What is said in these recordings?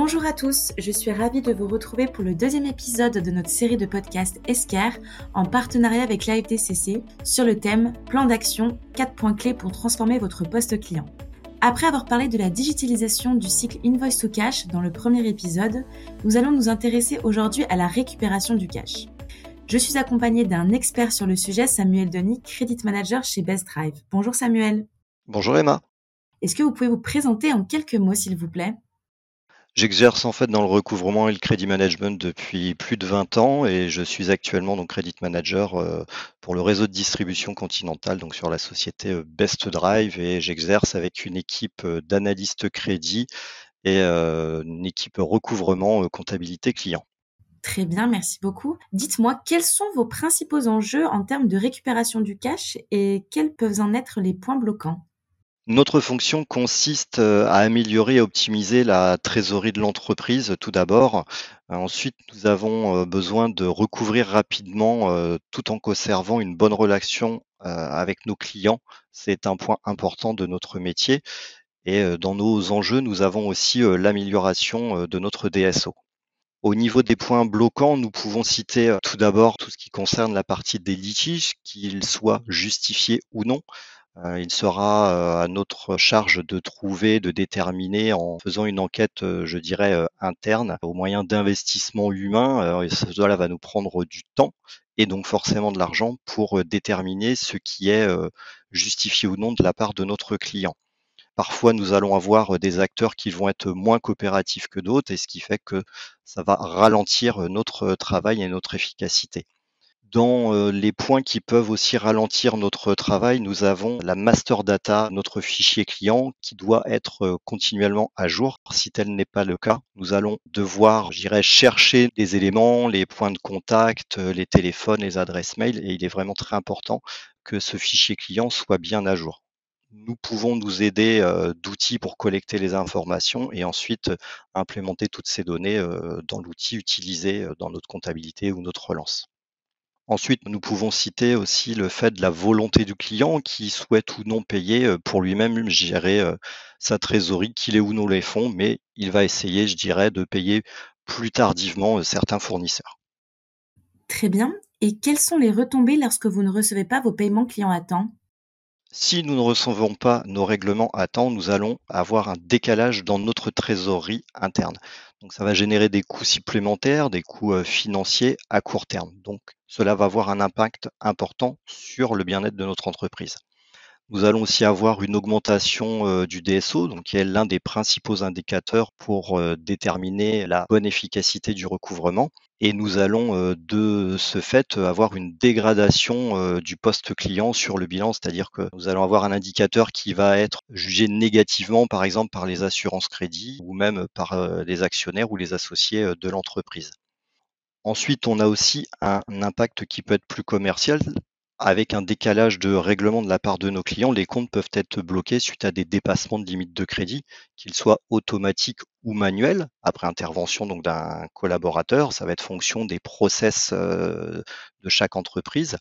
Bonjour à tous, je suis ravie de vous retrouver pour le deuxième épisode de notre série de podcasts Esquire en partenariat avec l'AFTCC sur le thème Plan d'action, 4 points clés pour transformer votre poste client. Après avoir parlé de la digitalisation du cycle Invoice to Cash dans le premier épisode, nous allons nous intéresser aujourd'hui à la récupération du cash. Je suis accompagnée d'un expert sur le sujet, Samuel Denis, Credit Manager chez Best Drive. Bonjour Samuel. Bonjour Emma. Est-ce que vous pouvez vous présenter en quelques mots s'il vous plaît? J'exerce en fait dans le recouvrement et le crédit management depuis plus de 20 ans et je suis actuellement donc credit manager euh, pour le réseau de distribution continentale, donc sur la société euh, Best Drive et j'exerce avec une équipe euh, d'analystes crédit et une équipe recouvrement comptabilité client. Très bien, merci beaucoup. Dites-moi, quels sont vos principaux enjeux en termes de récupération du cash et quels peuvent en être les points bloquants? Notre fonction consiste euh, à améliorer et optimiser la trésorerie de l'entreprise tout d'abord. Euh, ensuite, nous avons euh, besoin de recouvrir rapidement tout en conservant une bonne relation avec nos clients. C'est un point important de notre métier. Et dans nos enjeux, nous avons aussi l'amélioration de notre DSO. Au niveau des points bloquants, nous pouvons citer tout d'abord tout ce qui concerne la partie des litiges, qu'ils soient justifiés ou non. Euh, il sera euh, à notre charge de trouver, de déterminer en faisant une enquête, euh, je dirais, interne au moyen d'investissement humain. Cela va nous prendre du temps et donc forcément de l'argent pour déterminer ce qui est justifié ou non de la part de notre client. Parfois, nous allons avoir des acteurs qui vont être moins coopératifs que d'autres et ce qui fait que ça va ralentir notre travail et notre efficacité. Dans euh, les points qui peuvent aussi ralentir notre travail, nous avons la master data, notre fichier client, qui doit être euh, continuellement à jour. Si tel n'est pas le cas, nous allons devoir, je dirais, chercher des éléments, les points de contact, euh, les téléphones, les adresses mail, et il est vraiment très important que ce fichier client soit bien à jour. Nous pouvons nous aider d'outils pour collecter les informations et ensuite implémenter toutes ces données dans l'outil utilisé dans notre comptabilité ou notre relance. Ensuite, nous pouvons citer aussi le fait de la volonté du client qui souhaite ou non payer euh, pour lui-même gérer euh, sa trésorerie, qu'il ait ou non les fonds, mais il va essayer, je dirais, de payer plus tardivement euh, certains fournisseurs. Très bien. Et quelles sont les retombées lorsque vous ne recevez pas vos paiements clients à temps? Si nous ne recevons pas nos règlements à temps, nous allons avoir un décalage dans notre trésorerie interne. Donc ça va générer des coûts supplémentaires, des coûts euh, financiers à court terme. Donc cela va avoir un impact important sur le bien-être de notre entreprise. Nous allons aussi avoir une augmentation euh, du DSO, donc qui est l'un des principaux indicateurs pour euh, déterminer la bonne efficacité du recouvrement. Et nous allons euh, de ce fait avoir une dégradation du poste client sur le bilan, c'est-à-dire que nous allons avoir un indicateur qui va être jugé négativement, par exemple par les assurances crédits ou même par les actionnaires ou les associés de l'entreprise. Ensuite, on a aussi un impact qui peut être plus commercial, avec un décalage de règlement de la part de nos clients, les comptes peuvent être bloqués suite à des dépassements de limites de crédit, qu'ils soient automatiques ou manuels, après intervention d'un collaborateur. Ça va être fonction des process euh, de chaque entreprise.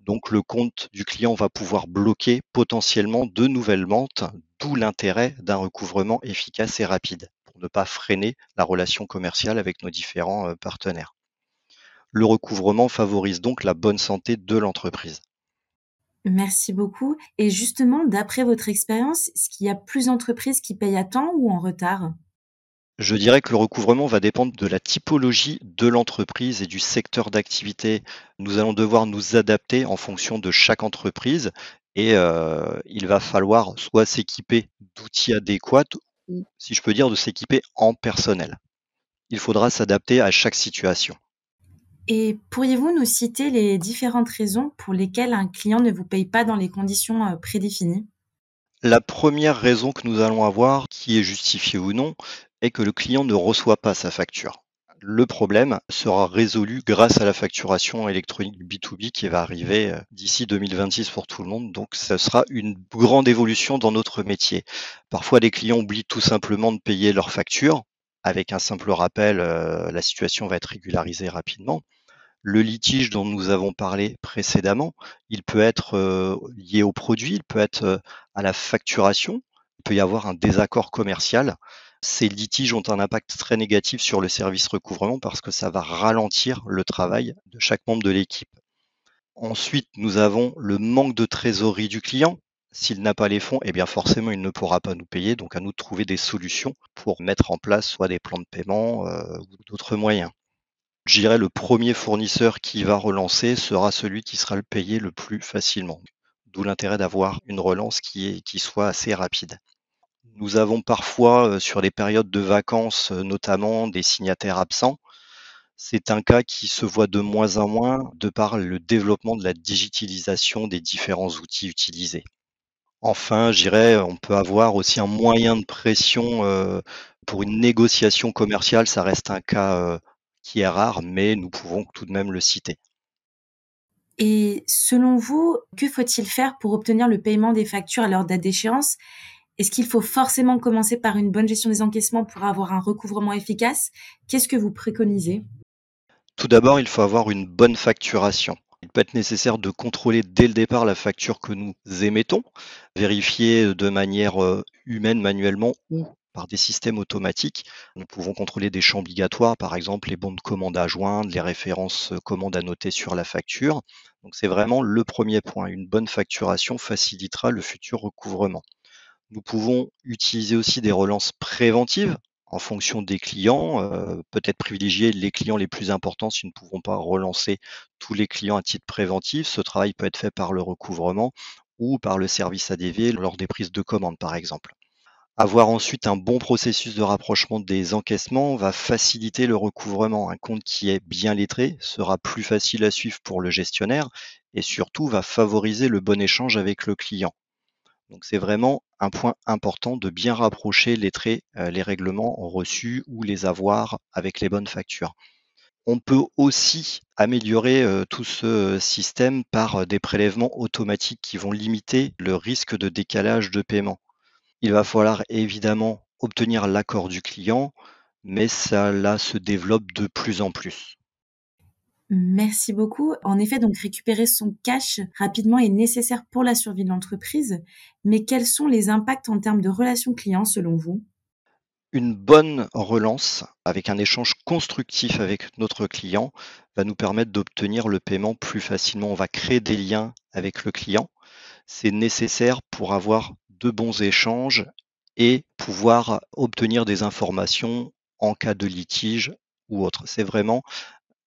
Donc le compte du client va pouvoir bloquer potentiellement de nouvelles ventes, d'où l'intérêt d'un recouvrement efficace et rapide pour ne pas freiner la relation commerciale avec nos différents euh, partenaires. Le recouvrement favorise donc la bonne santé de l'entreprise. Merci beaucoup. Et justement, d'après votre expérience, est-ce qu'il y a plus d'entreprises qui payent à temps ou en retard? Je dirais que le recouvrement va dépendre de la typologie de l'entreprise et du secteur d'activité. Nous allons devoir nous adapter en fonction de chaque entreprise et euh, il va falloir soit s'équiper d'outils adéquats ou, si je peux dire, de s'équiper en personnel. Il faudra s'adapter à chaque situation. Et pourriez-vous nous citer les différentes raisons pour lesquelles un client ne vous paye pas dans les conditions euh, prédéfinies? La première raison que nous allons avoir, qui est justifiée ou non, est que le client ne reçoit pas sa facture. Le problème sera résolu grâce à la facturation électronique B2B qui va arriver euh, d'ici 2026 pour tout le monde. Donc, ce sera une grande évolution dans notre métier. Parfois, les clients oublient tout simplement de payer leur facture. Avec un simple rappel, euh, la situation va être régularisée rapidement. Le litige dont nous avons parlé précédemment, il peut être euh, lié au produit, il peut être euh, à la facturation, il peut y avoir un désaccord commercial Ces litiges ont un impact très négatif sur le service recouvrement parce que ça va ralentir le travail de chaque membre de l'équipe. Ensuite, nous avons le manque de trésorerie du client. S'il n'a pas les fonds, eh bien forcément, il ne pourra pas nous payer. Donc, à nous de trouver des solutions pour mettre en place soit des plans de paiement euh, ou d'autres moyens. Je dirais le premier fournisseur qui va relancer sera celui qui sera le payé le plus facilement. D'où l'intérêt d'avoir une relance qui, est, qui soit assez rapide. Nous avons parfois, euh, sur les périodes de vacances, euh, notamment des signataires absents. C'est un cas qui se voit de moins en moins de par le développement de la digitalisation des différents outils utilisés. Enfin, je dirais, on peut avoir aussi un moyen de pression euh, pour une négociation commerciale. Ça reste un cas qui est rare, mais nous pouvons tout de même le citer. Et selon vous, que faut-il faire pour obtenir le paiement des factures à leur date d'échéance? Est-ce qu'il faut forcément commencer par une bonne gestion des encaissements pour avoir un recouvrement efficace? Qu'est-ce que vous préconisez? Tout d'abord, il faut avoir une bonne facturation. Il peut être nécessaire de contrôler dès le départ la facture que nous émettons, vérifier de manière euh, humaine manuellement ou par des systèmes automatiques. Nous pouvons contrôler des champs obligatoires, par exemple les bons de commande à joindre, les références euh, commandes à noter sur la facture. Donc c'est vraiment le premier point. Une bonne facturation facilitera le futur recouvrement. Nous pouvons utiliser aussi des relances préventives en fonction des clients, euh, peut-être privilégier les clients les plus importants si nous ne pouvons pas relancer tous les clients à titre préventif. Ce travail peut être fait par le recouvrement ou par le service ADV lors des prises de commandes, par exemple. Avoir ensuite un bon processus de rapprochement des encaissements va faciliter le recouvrement. Un compte qui est bien lettré sera plus facile à suivre pour le gestionnaire et surtout va favoriser le bon échange avec le client. Donc c'est vraiment un point important de bien rapprocher les traits, euh, les règlements reçus ou les avoirs avec les bonnes factures. On peut aussi améliorer euh, tout ce système par euh, des prélèvements automatiques qui vont limiter le risque de décalage de paiement. Il va falloir évidemment obtenir l'accord du client, mais ça se développe de plus en plus. Merci beaucoup. En effet, donc récupérer son cash rapidement est nécessaire pour la survie de l'entreprise. Mais quels sont les impacts en termes de relations clients selon vous? Une bonne relance avec un échange constructif avec notre client va nous permettre d'obtenir le paiement plus facilement. On va créer des liens avec le client. C'est nécessaire pour avoir de bons échanges et pouvoir obtenir des informations en cas de litige ou autre. C'est vraiment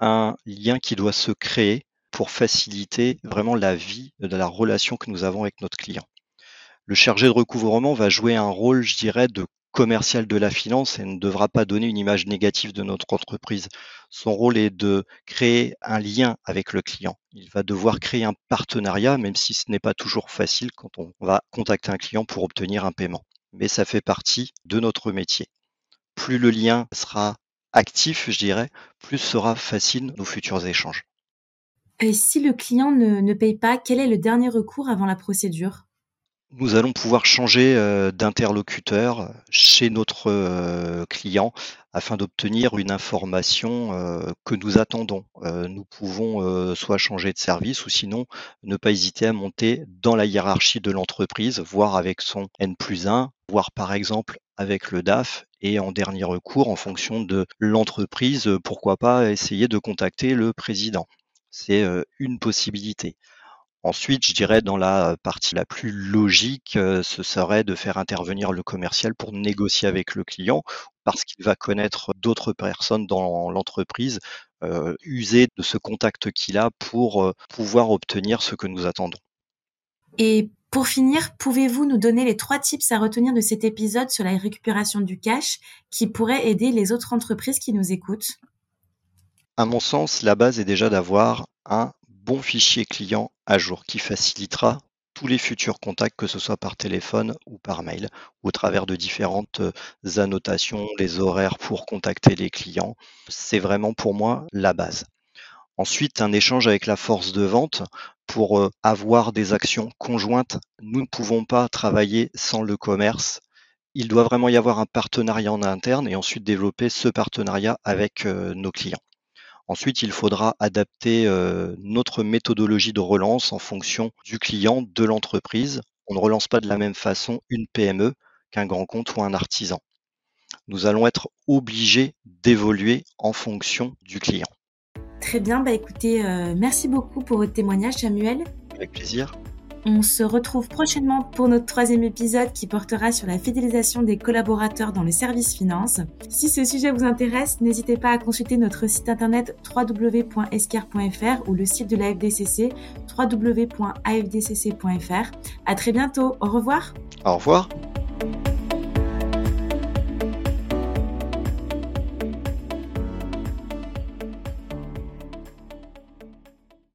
un lien qui doit se créer pour faciliter vraiment la vie de la relation que nous avons avec notre client. Le chargé de recouvrement va jouer un rôle, je dirais, de commercial de la finance et ne devra pas donner une image négative de notre entreprise. Son rôle est de créer un lien avec le client. Il va devoir créer un partenariat, même si ce n'est pas toujours facile quand on va contacter un client pour obtenir un paiement. Mais ça fait partie de notre métier. Plus le lien sera actif, je dirais, plus sera facile nos futurs échanges. Et si le client ne, paye pas, quel est le dernier recours avant la procédure? Nous allons pouvoir changer euh, d'interlocuteur chez notre euh, client afin d'obtenir une information euh, que nous attendons. nous pouvons soit changer de service ou sinon ne pas hésiter à monter dans la hiérarchie de l'entreprise, voire avec son N plus 1, voire par exemple avec le DAF et en dernier recours, en fonction de l'entreprise, pourquoi pas essayer de contacter le président. C'est une possibilité. Ensuite, je dirais dans la partie la plus logique, ce serait de faire intervenir le commercial pour négocier avec le client parce qu'il va connaître d'autres personnes dans l'entreprise, user de ce contact qu'il a pour pouvoir obtenir ce que nous attendons. Et pour finir, pouvez-vous nous donner les trois tips à retenir de cet épisode sur la récupération du cash qui pourraient aider les autres entreprises qui nous écoutent? À mon sens, la base est déjà d'avoir un bon fichier client à jour qui facilitera tous les futurs contacts, que ce soit par téléphone ou par mail, ou au travers de différentes euh, annotations, les horaires pour contacter les clients. C'est vraiment pour moi la base. Ensuite, un échange avec la force de vente pour euh, avoir des actions conjointes. Nous ne pouvons pas travailler sans le commerce. Il doit vraiment y avoir un partenariat en interne et ensuite développer ce partenariat avec euh, nos clients. Ensuite, il faudra adapter euh, notre méthodologie de relance en fonction du client, de l'entreprise. On ne relance pas de la même façon une PME qu'un grand compte ou un artisan. nous allons être obligés d'évoluer en fonction du client. Très bien, bah écoutez, euh, merci beaucoup pour votre témoignage Samuel. Avec plaisir. On se retrouve prochainement pour notre troisième épisode qui portera sur la fidélisation des collaborateurs dans les services finances. Si ce sujet vous intéresse, n'hésitez pas à consulter notre site internet www.escar.fr ou le site de la FDCC www.afdcc.fr. À très bientôt. Au revoir. Au revoir.